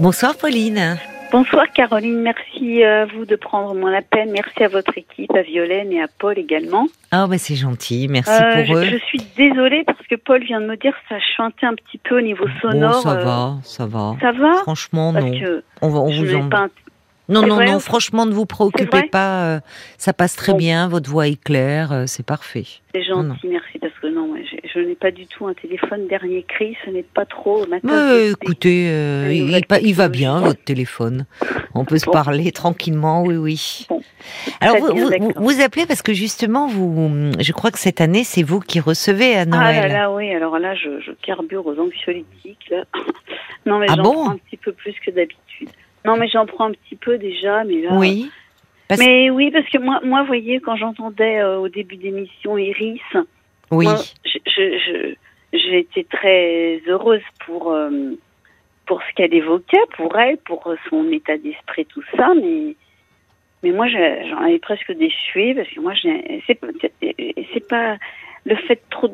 Bonsoir Pauline. Bonsoir Caroline, merci à vous de prendre mon appel. Merci à votre équipe, à Violaine et à Paul également. Ah bah c'est gentil, merci euh, pour eux. Je suis désolée parce que Paul vient de me dire que ça chantait un petit peu au niveau sonore. ça euh, va, ça va. Ça va? Franchement, non. on, va, on vous en... Non, non, non, franchement, ne vous préoccupez pas. Euh, ça passe très bien, votre voix est claire, c'est parfait. C'est gentil, merci, parce que non, je, n'ai pas du tout un téléphone dernier cri, ce n'est pas trop ma Écoutez, euh, il, va bien, votre téléphone. On peut se parler tranquillement, oui, oui. Alors, vous, vous, appelez parce que justement, vous, je crois que cette année, c'est vous qui recevez à Noël. Ah là là, oui, alors là, je, je carbure aux anxiolytiques. Là. non, mais ah j'en bon? un petit peu plus que d'habitude. Non, mais j'en prends un petit peu déjà, mais là. Oui. Mais oui, parce que moi, moi, vous voyez, quand j'entendais euh, au début d'émission Iris, oui. j'ai été très heureuse pour euh, pour ce qu'elle évoquait, pour elle, pour son état d'esprit, tout ça, mais mais moi, j'en avais presque déçu parce que moi, c'est pas le fait trop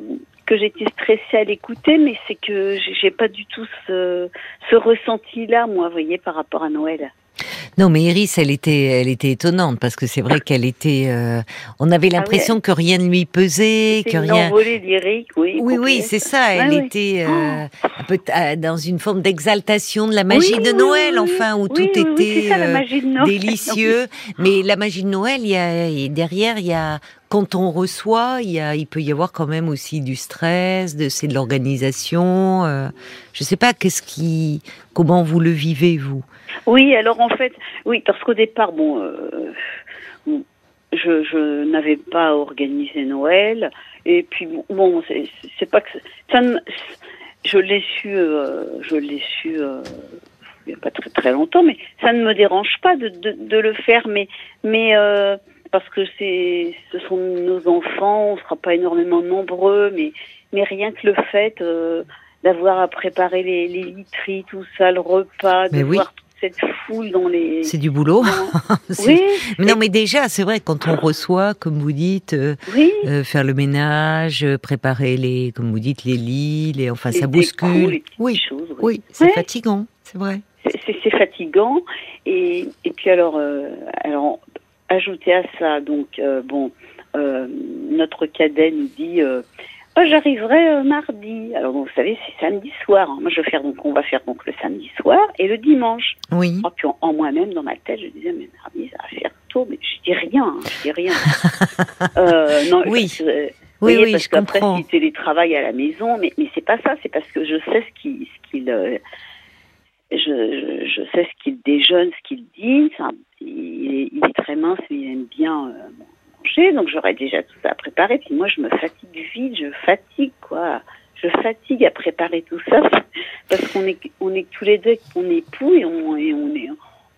que j'étais stressée à l'écouter, mais c'est que j'ai pas du tout ce, ce ressenti-là, moi, voyez, par rapport à Noël. Non, mais Iris, elle était, elle était étonnante parce que c'est vrai qu'elle était. Euh, on avait ah l'impression que rien ne lui pesait, que une rien. lyrique, oui. Oui, oui, c'est ça. Elle était euh, un peu euh, dans une forme d'exaltation de la magie de Noël, enfin, où tout était délicieux. mais la magie de Noël, il y a derrière, il y a quand on reçoit, il, y a, il peut y avoir quand même aussi du stress, de c'est de l'organisation. Euh, je sais pas, qu'est-ce qui, comment vous le vivez vous? Oui, alors en fait, oui, parce qu'au départ, bon, euh, je, je n'avais pas organisé Noël, et puis bon, c'est pas que ça, je l'ai su, euh, je l'ai su. Euh, il n'y a pas très très longtemps, mais ça ne me dérange pas de, de, de le faire, mais mais parce que c'est, ce sont nos enfants, on sera pas énormément nombreux, mais, mais rien que le fait d'avoir à préparer les, les literies, tout ça, le repas, de voir toute cette foule dans les. C'est du boulot. oui. Mais non, mais déjà, c'est vrai quand on reçoit, comme vous dites, euh, euh, faire le ménage, préparer les, comme vous dites, les lits, les, enfin, ça bouscule. oui. Choses, oui. c'est fatigant, c'est vrai. C'est fatigant et, et puis alors alors ajouter à ça, donc, euh, bon, euh, notre cadet nous dit euh, oh, j'arriverai mardi. Alors, vous savez, c'est samedi soir. Hein. Moi, je vais faire, donc, on va faire donc le samedi soir et le dimanche. Oui. Oh, puis en, moi-même, dans ma tête, je disais mais mardi, ça va faire tôt, mais je dis rien, hein, je dis rien. non, oui. oui, oui, parce qu'après, si télétravail à la maison, mais, mais c'est pas ça, c'est parce que je sais ce qu'il, ce qu'il, je, je, je, sais ce qu'il déjeune, ce qu'il dit. il, est, très mince, il aime bien euh, donc j'aurais déjà tout ça à préparer. Puis moi, je me fatigue vite, je fatigue, quoi. Je fatigue à préparer tout ça parce qu'on est, on est tous les deux on époux et on, et on est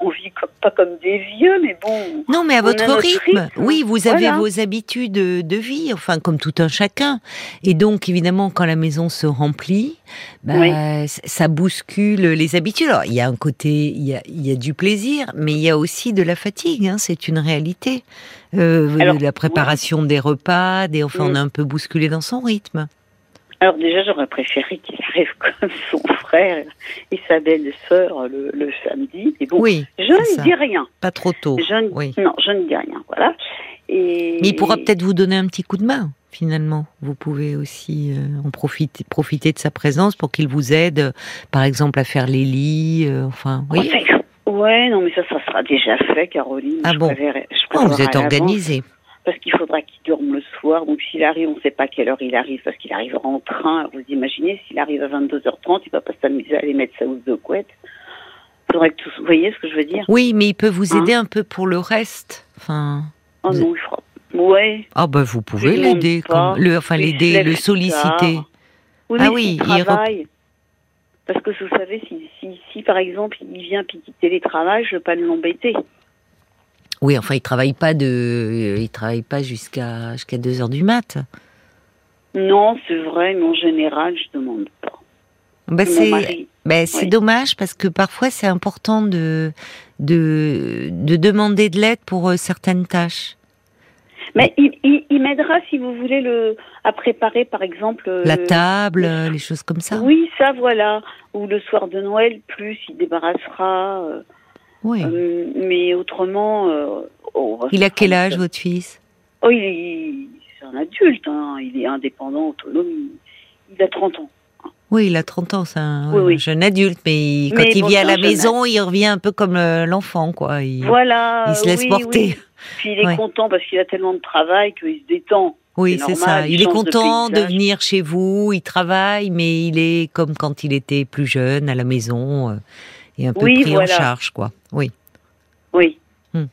on vit pas comme des vieux, mais bon. Non, mais à votre rythme. Oui, vous avez vos habitudes de vie, enfin comme tout un chacun. Et donc, évidemment, quand la maison se remplit, bah, ça bouscule les habitudes. Alors, il y a un côté, il y a, il y a du plaisir, mais il y a aussi de la fatigue. Hein, c'est une réalité. Euh, la préparation des repas, des, enfin, on est un peu bousculé dans son rythme. Alors déjà, j'aurais préféré qu'il arrive comme son frère et sa belle-sœur le, le, samedi. Et bon, oui, je ne dis rien. Pas trop tôt. Je oui. Non, je ne dis rien. Voilà. Et... Mais il pourra peut-être vous donner un petit coup de main. Finalement, vous pouvez aussi euh, en profiter, profiter de sa présence pour qu'il vous aide, par exemple, à faire les lits. Euh, enfin, oui. Ouais, non, mais ça, ça sera déjà fait, Caroline. Ah bon je oh, Vous êtes organisée dorme le soir. Donc s'il arrive, on ne sait pas quelle heure il arrive parce qu'il arrivera en train. Vous imaginez, s'il arrive à 22h30, il va pas s'amuser à aller mettre sa housse de couette. Faudrait que tout... Vous voyez ce que je veux dire? Oui, mais il peut vous aider hein un peu pour le reste. Enfin. Oh non, il fera. Ouais. Ah ben vous pouvez l'aider, le, enfin l'aider, le solliciter. Oui, ah oui, il travaille. Parce que vous savez, si, si, si par exemple il vient puis les travaux, je ne veux pas l'embêter. Oui, enfin, il travaille pas de, il travaille pas jusqu'à jusqu'à 2 heures du mat. Non, c'est vrai, mais en général, je demande pas. Bah c'est, bah, dommage parce que parfois c'est important de, de, de demander de l'aide pour euh, certaines tâches. Mais il, m'aidera si vous voulez le à préparer par exemple la table, les choses comme ça. Oui, ça voilà. Ou le soir de Noël, plus il débarrassera. Oui. mais autrement. il a quel âge votre fils? Oh, il, c'est un adulte. Hein. Il est indépendant, autonome. Il, a 30 ans. Oui, il a 30 ans, c'est un, jeune adulte, mais, quand il vient à la maison, il revient un peu comme euh, l'enfant, quoi. Il, voilà. Il se laisse porter. Puis il est content parce qu'il a tellement de travail qu'il se détend. Oui, c'est ça. Il, est content de, venir chez vous, il travaille, mais il est comme quand il était plus jeune à la maison euh, et un peu pris en charge, quoi. Oui. Oui. Hmm.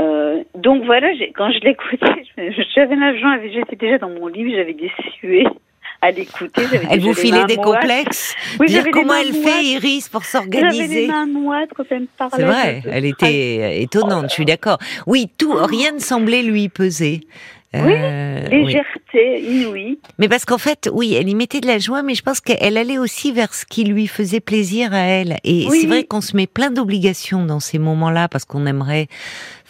Euh, donc voilà, quand je l'écoutais, j'avais l'argent, j'étais déjà dans mon livre, j'avais des suées à l'écouter. Elle vous filait des complexes oui, Dire comment elle fait, Iris, pour s'organiser J'avais les mains moites quand elle me parlait. C'est vrai, elle était étonnante, je suis d'accord. Oui, tout, rien ne semblait lui peser. Oui, euh, légèreté inouïe. Mais parce qu'en fait, oui, elle y mettait de la joie, mais je pense qu'elle allait aussi vers ce qui lui faisait plaisir à elle. Et c'est vrai qu'on se met plein d'obligations dans ces moments-là parce qu'on aimerait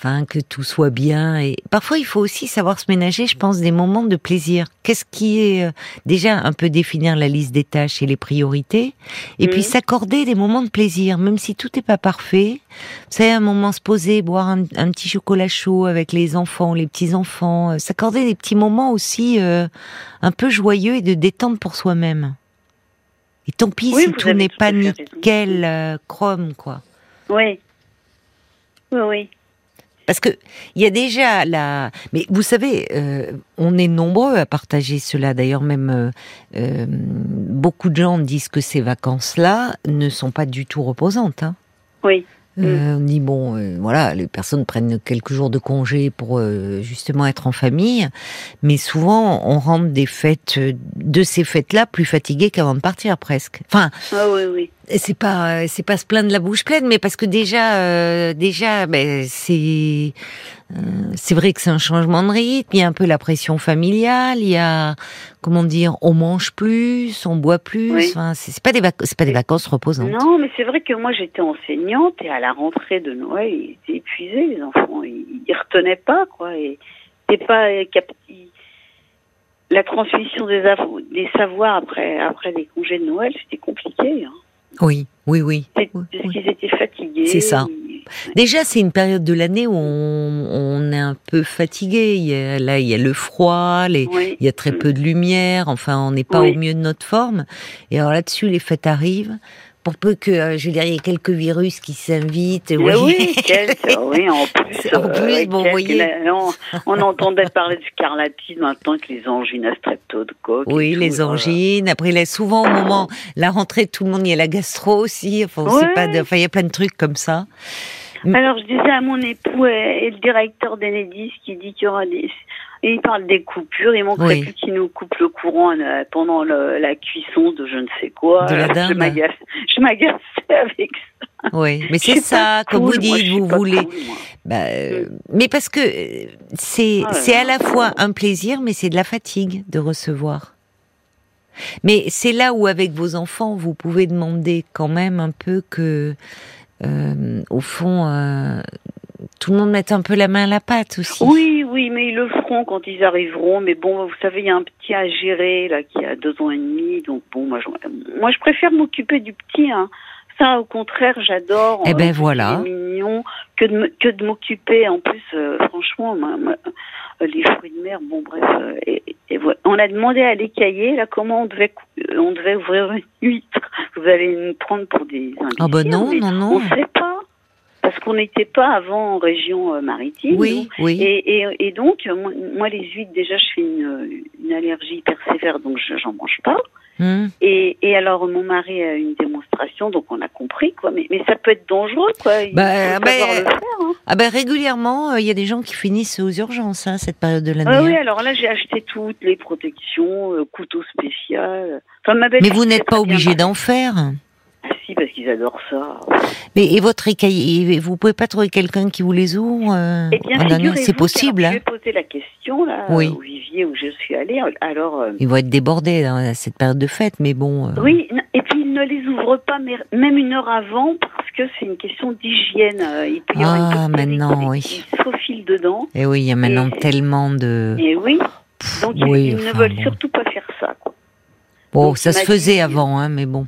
enfin que tout soit bien et parfois il faut aussi savoir se ménager je pense des moments de plaisir. Qu'est-ce qui est euh, déjà un peu définir la liste des tâches et les priorités et puis mhm. s'accorder des moments de plaisir même si tout n'est pas parfait. Vous savez un moment se poser boire un, petit chocolat chaud avec les enfants les petits enfants euh, s'accorder des petits moments aussi euh, un peu joyeux et de détente pour soi-même. Et tant pis si tout n'est pas nickel chrome quoi. Oui. Oui oui parce que il y a déjà la. Mais vous savez, euh, on est nombreux à partager cela. D'ailleurs, même euh, euh, beaucoup de gens disent que ces vacances-là ne sont pas du tout reposantes. Hein. Oui. Euh, mm. on dit bon, euh, voilà, les personnes prennent quelques jours de congé pour euh, justement être en famille, mais souvent on rentre des fêtes de ces fêtes-là plus fatigués qu'avant de partir presque. Enfin, ah oui, oui. C'est pas, c'est pas se plaindre la bouche pleine, mais parce que déjà, déjà, ben, c'est euh, c'est vrai que c'est un changement de rythme, il y a un peu la pression familiale, il y a comment dire, on mange plus, on boit plus. Enfin, c'est pas des vacances, pas des vacances reposantes. Non, mais c'est vrai que moi j'étais enseignante et à la rentrée de Noël, ils étaient épuisés les enfants, ils, ils retenaient pas quoi et c'est pas la transmission des, des savoirs après après les congés de Noël, c'était compliqué. Hein. Oui, oui, oui. Parce qu'ils étaient fatigués. C'est ça. Déjà, c'est une période de l'année où on, est un peu fatigué. Il y a, là, il y a le froid, il y a très peu de lumière. Enfin, on n'est pas au mieux de notre forme. Et alors là-dessus, les fêtes arrivent pour peu que, euh, je veux dire, il y ait quelques virus qui s'invitent. Oui, oui, oui, en plus. en plus, euh, bon, voyez. On, entendait parler du scarlatine maintenant que les angines à streptocoque. Oui, les angines. Après, il souvent au moment, la rentrée, tout le monde, il y a la gastro aussi. Enfin, enfin, il y a plein de trucs comme ça. Alors, je disais à mon époux et, le directeur d'Enedis qui dit qu'il y aura des, et il parle des coupures. Il manquerait plus qu'il nous coupe le courant euh, pendant la cuisson de je ne sais quoi. De la dinde. Je m'agaçais avec ça. Oui, mais c'est ça, comme vous dites, vous voulez. bah, euh, mais parce que euh, c'est ah c'est à la fois un plaisir, mais c'est de la fatigue de recevoir. Mais c'est là où, avec vos enfants, vous pouvez demander quand même un peu que, euh, au fond, euh, tout le monde mette un peu la main à la pâte aussi. Oui, oui, mais ils le feront quand ils arriveront. Mais bon, vous savez, il y a un petit à gérer là qui a deux ans et demi, donc bon, moi, je, moi, je préfère m'occuper du petit. Hein. Ça, au contraire, j'adore. Eh ben euh, voilà. mignon que de que de m'occuper. En plus, euh, franchement, les fruits de mer, bon bref. Euh, et, On a demandé à l'écailler là comment on devait on devait ouvrir une huître. Vous allez nous prendre pour des. Ah ben non, non, non. On sait pas parce qu'on n'était pas avant en région euh, maritime. Oui, oui. Et, et, et donc, moi, les huîtres, déjà, je fais une, une allergie hyper sévère, donc j'en mange pas. Hmm. Et, et, alors, mon mari a une démonstration, donc on a compris, quoi. Mais, mais ça peut être dangereux, quoi. Il bah, bah, le faire, hein. ah bah, régulièrement, euh, il y a des gens qui finissent aux urgences, hein, cette période de l'année. Ah, oui, alors là, j'ai acheté toutes les protections, euh, couteau spécial. Enfin, ma mais vous n'êtes pas obligé d'en faire si, parce qu'ils adorent ça. Mais et votre écaille, vous pouvez pas trouver quelqu'un qui vous les ouvre euh, Eh bien, c'est possible. Hein? Je posé la question là, oui. au Vivier où je suis allée. Alors, euh, ils vont être débordés dans cette période de fête, mais bon. Euh, oui, et puis ils ne les ouvrent pas, même une heure avant, parce que c'est une question d'hygiène. Il peut y avoir ah, maintenant, oui. qui se dedans. Et oui, il y a maintenant tellement de. Et oui. Donc ils, ne veulent surtout pas faire ça. Quoi. Bon, ça se faisait avant, hein, mais bon.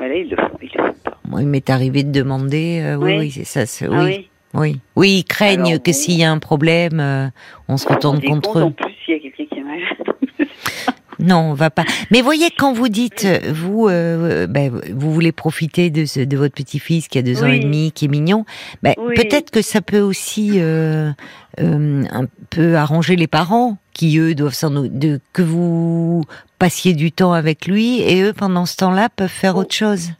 Voilà, ils le font, ils le font pas. Moi, il m'est arrivé de demander. Euh, oui, oui, c'est ça. C'est, ah oui. oui. oui. ils craignent que s'il y a un problème, euh, on se retourne contre eux. En plus, il y a quelqu'un qui est malade. Non, on va pas. Mais voyez, quand vous dites, vous, euh, ben, vous voulez profiter de, de votre petit-fils qui a deux ans et demi, qui est mignon, ben, peut-être que ça peut aussi euh, euh, un peu arranger les parents qui eux doivent s'en de que vous passiez du temps avec lui et eux pendant ce temps-là peuvent faire autre chose.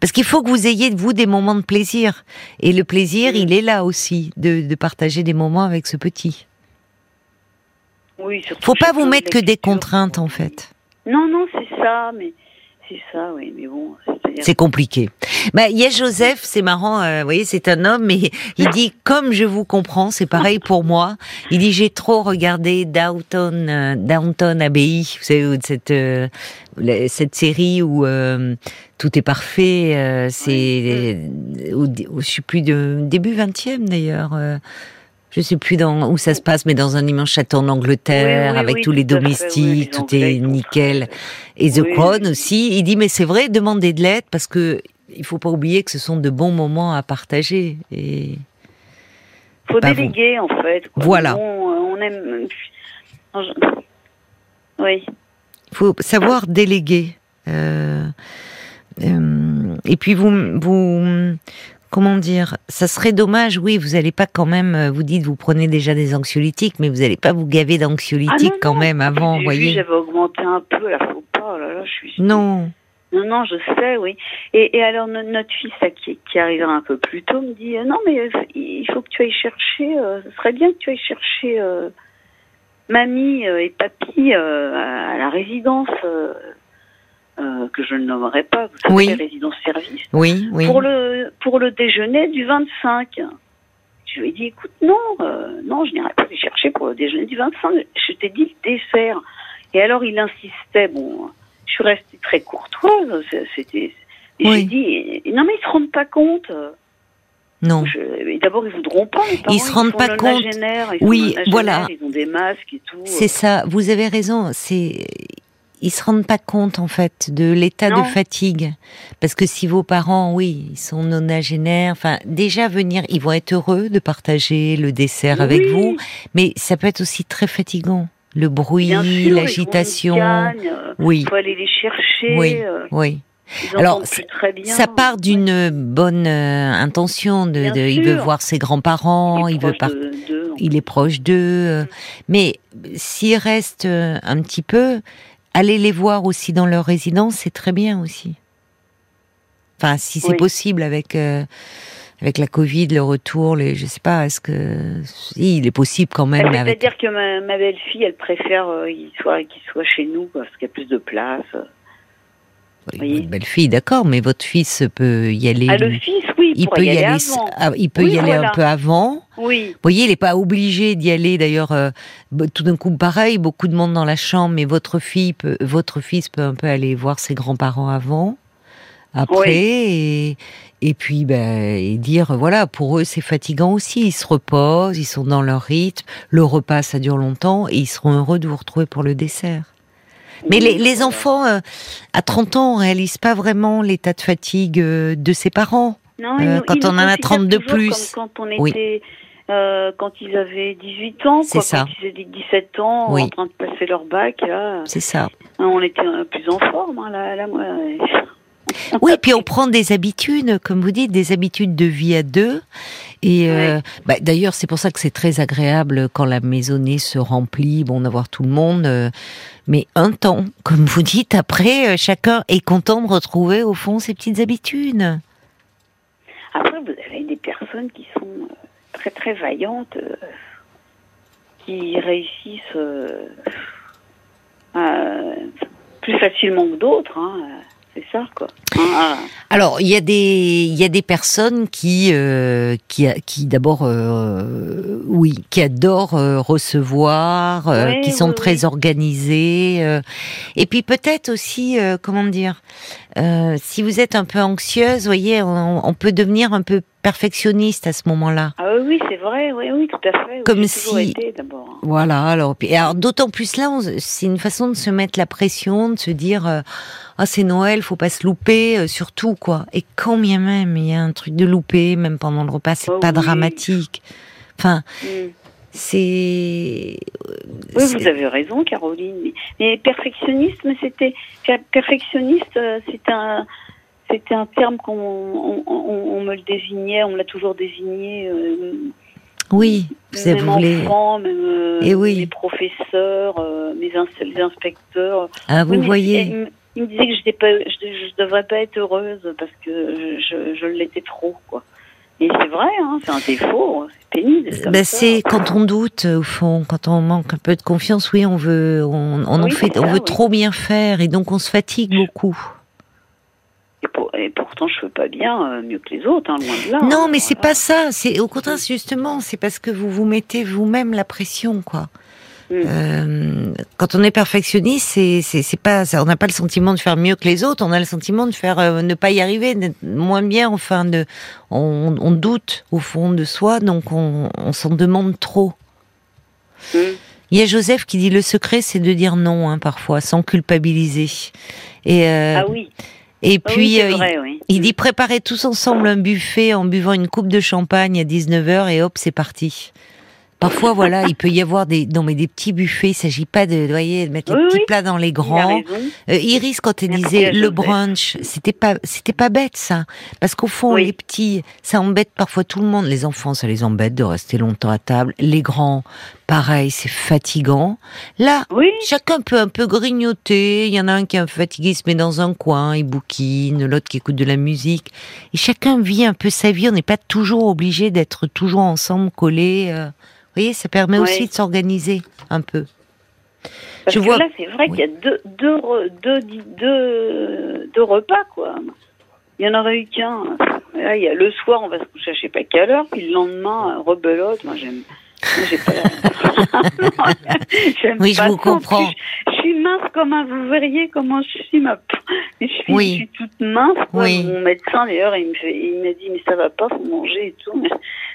Parce qu'il faut que vous ayez vous des moments de plaisir et le plaisir, il est là aussi de, de partager des moments avec ce petit. Oui, Faut pas vous mettre que des contraintes en fait. Non, non, c'est ça, mais c'est ça, oui, mais bon. C'est compliqué. Bah, il y a Joseph, c'est marrant, euh, vous voyez, c'est un homme, mais il dit comme je vous comprends, c'est pareil pour moi. Il dit j'ai trop regardé Downton, euh, Downton Abbey, vous savez, cette euh, cette série où tout est parfait. c'est, je suis plus de début 20e d'ailleurs je sais plus dans où ça se passe, mais dans un immense château en Angleterre, avec tous les domestiques, tout est nickel. Et The Crown aussi, il dit mais c'est vrai, demandez de l'aide parce que il faut pas oublier que ce sont de bons moments à partager. Et faut déléguer en fait. Voilà. On, aime. Oui. Il faut savoir déléguer. Euh, euh, et puis vous, vous, comment dire, ça serait dommage, oui, vous n'allez pas quand même, euh, vous dites, vous prenez déjà des anxiolytiques, mais vous n'allez pas vous gaver d'anxiolytiques ah quand même avant, voyez. J'avais augmenté un peu, là, faut pas, oh là, là, je suis. Non. Non, non, je sais, oui. Et, alors, notre fils, qui, qui arrivera un peu plus tôt, me dit, euh, non, mais euh, il faut que tu ailles chercher, ce serait bien que tu ailles chercher mamie et papy à la résidence euh, que je ne nommerai pas, vous savez, oui. les résidences-services, oui, oui. pour le pour le déjeuner du 25. Je lui ai dit, écoute, non, euh, non, je n'irai pas les chercher pour le déjeuner du 25. Je t'ai dit le dessert. Et alors il insistait. Bon, je suis restée très courtoise. C'était. Et j'ai dit, non mais ils se rendent pas compte. Non. D'abord, ils voudront pas. Les ils se rendent pas compte. oui, voilà. Ils ont des masques et tout. C'est ça. Vous avez raison. C'est ils se rendent pas compte en fait de l'état de fatigue. Parce que si vos parents oui ils sont nonagénaires enfin déjà venir ils vont être heureux de partager le dessert avec vous. Mais ça peut être aussi très fatigant. Le bruit l'agitation. oui. il faut aller les chercher oui euh, oui. alors, ça part d'une bonne euh, intention. De, il veut voir ses grands-parents, il, veut pas, il est proche d'eux. Euh, mais s'il reste un petit peu, aller les voir aussi dans leur résidence, c'est très bien aussi. Enfin, si c'est possible avec euh, avec la Covid, le retour, les, je sais pas, est-ce que si, il est possible quand même. C'est-à-dire que ma, belle-fille, elle préfère euh, qu'il soit qu'il soit chez nous parce qu'il y a plus de place. Oui, votre belle-fille, d'accord, mais votre fils peut y aller. Ah, le fils, oui, il peut y, aller. Ah, il peut y aller un peu avant. Oui. Vous voyez, il n'est pas obligé d'y aller. D'ailleurs, euh, tout d'un coup, pareil, beaucoup de monde dans la chambre, mais votre fille, peut, votre fils peut un peu aller voir ses grands-parents avant, après, et, et, puis ben, et dire voilà, pour eux c'est fatigant aussi. Ils se reposent, ils sont dans leur rythme. Le repas ça dure longtemps et ils seront heureux de vous retrouver pour le dessert. Mais les, enfants, euh, à 30 ans, on réalise pas vraiment l'état de fatigue euh, de ses parents. Non, euh, quand on en a 32 plus. quand on était, quand ils avaient 18 ans, quoi, ça. quand ils avaient 17 ans, en train de passer leur bac, C'est ça. On était plus en forme, hein, là, là, moi. Oui, puis on prend des habitudes, comme vous dites, des habitudes de vie à deux. Et euh, bah, d'ailleurs, c'est pour ça que c'est très agréable quand la maisonnée se remplit, bon, d'avoir tout le monde. Euh, mais un temps, comme vous dites, après, euh, chacun est content de retrouver au fond ses petites habitudes. Après, vous avez des personnes qui sont très très vaillantes, qui réussissent plus facilement que d'autres. Hein c'est ça quoi. Ah. Alors il y a des il y a des personnes qui euh, qui qui d'abord euh, oui qui adorent euh, recevoir, qui sont très organisées et puis peut-être aussi comment dire si vous êtes un peu anxieuse, voyez, on, peut devenir un peu perfectionniste à ce moment-là. Ah oui, c'est vrai, oui, oui, tout à fait. Comme si. Voilà, alors, alors d'autant plus là, c'est une façon de se mettre la pression, de se dire, euh, ah c'est Noël, faut pas se louper, euh, surtout quoi. Et quand bien même il y a un truc de loupé, même pendant le repas, c'est oh pas dramatique. Enfin, mm. C'est. Oui, vous avez raison, Caroline. Mais perfectionnisme, c'était perfectionniste, euh, c'est un c'était un terme qu'on on, me le désignait, on me l'a toujours désigné. Euh, oui, vous voulez. Même euh, Et oui. mes professeurs, mes les inspecteurs. Ah, vous voyez. Il, me disait que je ne je, devrais pas être heureuse parce que je, je l'étais trop, quoi. Et c'est vrai, hein, c'est un défaut, c'est pénible. Ben c'est quand on doute au fond, quand on manque un peu de confiance, oui, on veut, on, on en fait, on veut trop bien faire et donc on se fatigue beaucoup. Et, pourtant, je fais pas bien euh, mieux que les autres, hein, loin de là. Non, mais c'est pas ça. C'est au contraire, justement, c'est parce que vous vous mettez vous-même la pression, quoi. Mm. Euh, quand on est perfectionniste, c'est c'est pas on n'a pas le sentiment de faire mieux que les autres, on a le sentiment de faire euh, ne pas y arriver, d'être moins bien. Enfin, de on, on, doute au fond de soi, donc on, on s'en demande trop. Mm. Il y a Joseph qui dit le secret, c'est de dire non hein, parfois, sans culpabiliser. Et euh, ah oui. Et puis, euh, il, il, dit préparer tous ensemble un buffet en buvant une coupe de champagne à 19h et hop, c'est parti. Parfois, voilà, il peut y avoir des, non mais des petits buffets. Il s'agit pas de, voyez, de mettre les petits plats dans les grands. Euh, Iris, quand elle disait le brunch, c'était pas, c'était pas bête ça, parce qu'au fond, les petits, ça embête parfois tout le monde. Les enfants, ça les embête de rester longtemps à table. Les grands, pareil, c'est fatigant. Là, chacun peut un peu grignoter. Il y en a un qui est un peu fatigué, il se met dans un coin, il bouquine, l'autre qui écoute de la musique. Et chacun vit un peu sa vie. On n'est pas toujours obligé d'être toujours ensemble, collés. Euh voyez, ça permet aussi de s'organiser un peu. Parce je que vois... là, c'est vrai qu'il y a deux, deux, deux, deux, repas, quoi. Il y en aurait eu qu'un. Là, il y a le soir, on va se coucher à je sais pas quelle heure, puis le lendemain, rebelote. Moi, j'aime. J'ai pas. oui, je vous comprends. Je, suis mince comme un. Vous verriez comment je suis ma. Je suis, oui. je suis toute mince. Oui. Mon médecin d'ailleurs, il me fait, il m'a dit mais ça va pas, faut manger et tout. Mais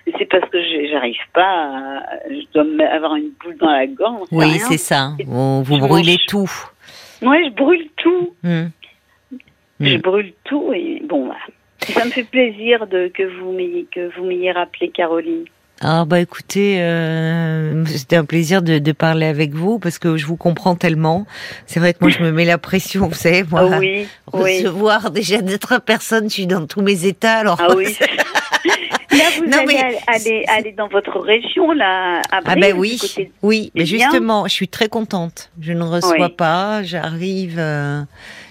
c'est parce que j'arrive pas, à, je dois avoir une boule dans la gorge. Oui, c'est ça. vous, brûlez tout. Oui, je brûle tout. Hmm. Je hmm. brûle tout et bon, bah, ça me fait plaisir de que vous m'ayez que vous m'ayez rappelé, Caroline. Ah bah écoutez, euh, c'était un plaisir de, de, parler avec vous parce que je vous comprends tellement. C'est vrai que moi je me mets la pression, vous savez, moi, oui, recevoir oui. déjà d'autres personnes, je suis dans tous mes états. Alors ah oui. Là, vous allez aller, aller, dans votre région, là, à Ah ben oui, oui, mais justement, je suis très contente. Je ne reçois pas, j'arrive euh,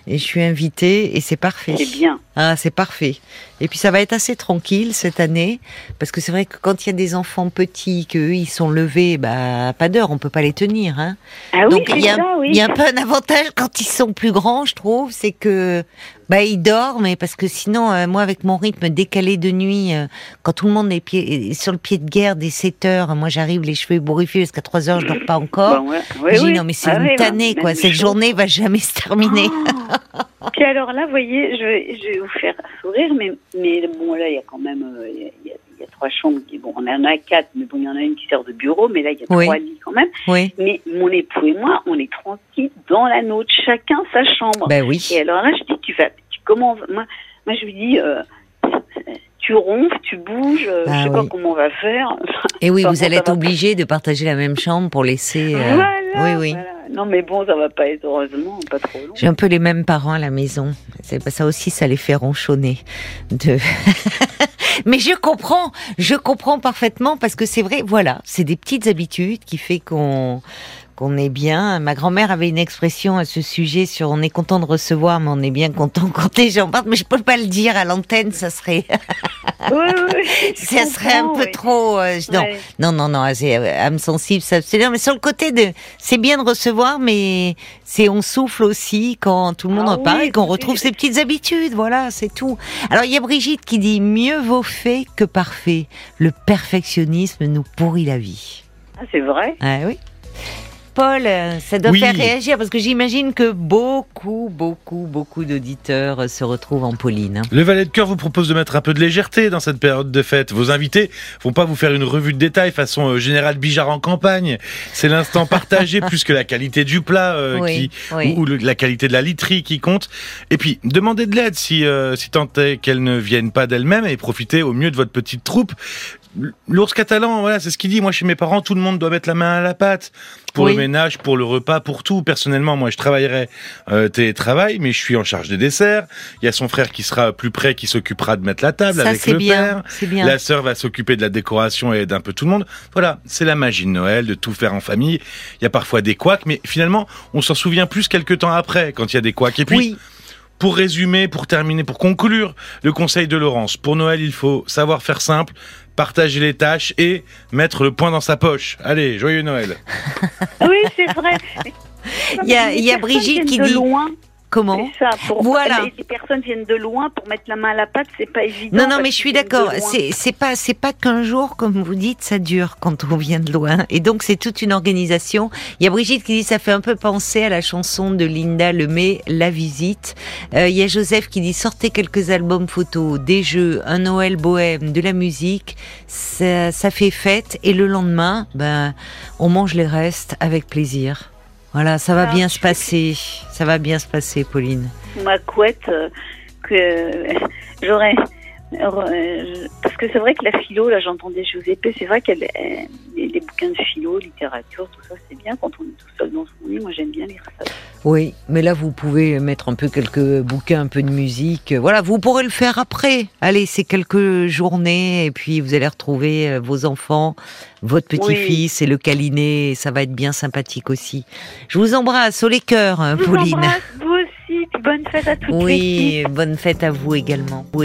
et je suis invitée et c'est parfait. C'est bien. Ah, c'est parfait. Et puis ça va être assez tranquille cette année, parce que c'est vrai que quand il y a des enfants petits, qu'eux ils sont levés, bah pas d'heure, on peut pas les tenir. Hein. Ah Donc il y, a, il y a un peu un avantage quand ils sont plus grands, je trouve, c'est que bah ils dorment, mais parce que sinon, euh, moi avec mon rythme décalé de nuit, euh, quand tout le monde est, pied, sur le pied de guerre dès 7 heures, moi j'arrive les cheveux bourrifiés jusqu'à 3 heures, je dors pas encore. Bah je dis non mais c'est ah une tannée quoi, cette journée va jamais se terminer. Oh. Puis alors là, vous voyez, je vais, je vais vous faire sourire, mais, mais bon, là, il y a quand même, euh, y, a, y, a, trois chambres. Qui, bon, on en a quatre, mais bon, il y en a une qui sert de bureau, mais là, il y a trois lits quand même. Oui. Mais mon époux et moi, on est tranquilles dans la nôtre, chacun sa chambre. Ben oui. Et alors là, je dis, tu vas, tu, comment, moi, moi, je lui dis, euh, tu ronfles, tu bouges, euh, je ah sais pas comment on va faire. Et oui, vous allez être obligé de partager la même chambre pour laisser. Voilà, oui, oui. Non, mais bon, ça va pas être heureusement pas trop long. J'ai un peu les mêmes parents à la maison. Ça aussi, ça les fait ronchonner. De... mais je comprends, je comprends parfaitement parce que c'est vrai. Voilà, c'est des petites habitudes qui fait qu'on on est bien. Ma grand-mère avait une expression à ce sujet sur on est content de recevoir, mais on est bien content quand les gens partent. Mais je peux pas le dire à l'antenne, ça serait, oui, ça serait un peu trop. Euh, non, non, non, non, euh, âme sensible, ça Mais sur le côté de, c'est bien de recevoir, mais c'est on souffle aussi quand tout le monde ah en parle et qu'on retrouve ses petites habitudes. Voilà, c'est tout. Alors il y a Brigitte qui dit mieux vaut fait que parfait. Le perfectionnisme nous pourrit la vie. Ah, c'est vrai? Ah oui. Paul, ça doit faire réagir parce que j'imagine que beaucoup, beaucoup, beaucoup d'auditeurs se retrouvent en Pauline. Hein. Le Valet de Cœur vous propose de mettre un peu de légèreté dans cette période de fête. Vos invités vont pas vous faire une revue de détails façon euh, Général Bijard en campagne. C'est l'instant partagé plus que la qualité du plat euh, qui, ou, la qualité de la literie qui compte. Et puis, demandez de l'aide si, euh, si tant est qu'elles ne viennent pas d'elles-mêmes et profitez au mieux de votre petite troupe. L'ours catalan, voilà, c'est ce qu'il dit. Moi, chez mes parents, tout le monde doit mettre la main à la pâte. Pour le ménage, pour le repas, pour tout. Personnellement, moi, je travaillerai euh, télétravail, mais je suis en charge des desserts. Il y a son frère qui sera plus près, qui s'occupera de mettre la table avec le père. Bien. La sœur va s'occuper de la décoration et d'un peu tout le monde. Voilà, c'est la magie de Noël, de tout faire en famille. Il y a parfois des couacs, mais finalement, on s'en souvient plus quelques temps après, quand il y a des couacs. Et puis, oui. Pour résumer, pour terminer, pour conclure le conseil de Laurence, pour Noël, il faut savoir faire simple, partager les tâches et mettre le point dans sa poche. Allez, joyeux Noël. oui, c'est vrai. Il y a, y a Brigitte qui dit. Loin. Comment ça, voilà. Les, personnes viennent de loin pour mettre la main à la pâte, c'est pas évident. Non, non, mais je suis d'accord. C'est c'est pas c'est pas qu'un jour, comme vous dites, ça dure quand on vient de loin. Et donc c'est toute une organisation. Il y a Brigitte qui dit ça fait un peu penser à la chanson de Linda Lemay, La Visite. Euh, il y a Joseph qui dit sortez quelques albums photos, des jeux, un Noël bohème, de la musique. Ça, ça fait fête et le lendemain, ben on mange les restes avec plaisir. Voilà, ça va bien se passer. Ça va bien se passer, Pauline. Ma couette, euh, que j'aurais. Euh, parce que c'est vrai que la philo, là j'entendais Giuseppe, c'est vrai qu'elle les, bouquins de philo, littérature, tout ça c'est bien quand on est tout seul dans son lit. Moi j'aime bien lire ça. Oui, mais là vous pouvez mettre un peu quelques bouquins, un peu de musique. Voilà, vous pourrez le faire après. Allez, c'est quelques journées et puis vous allez retrouver euh, vos enfants, votre petit-fils et le câliner. Ça va être bien sympathique aussi. Je vous embrasse au les cœurs, hein, Pauline. Vous, vous aussi. bonne fête à toutes. Oui, bonne fête à vous également. Oui.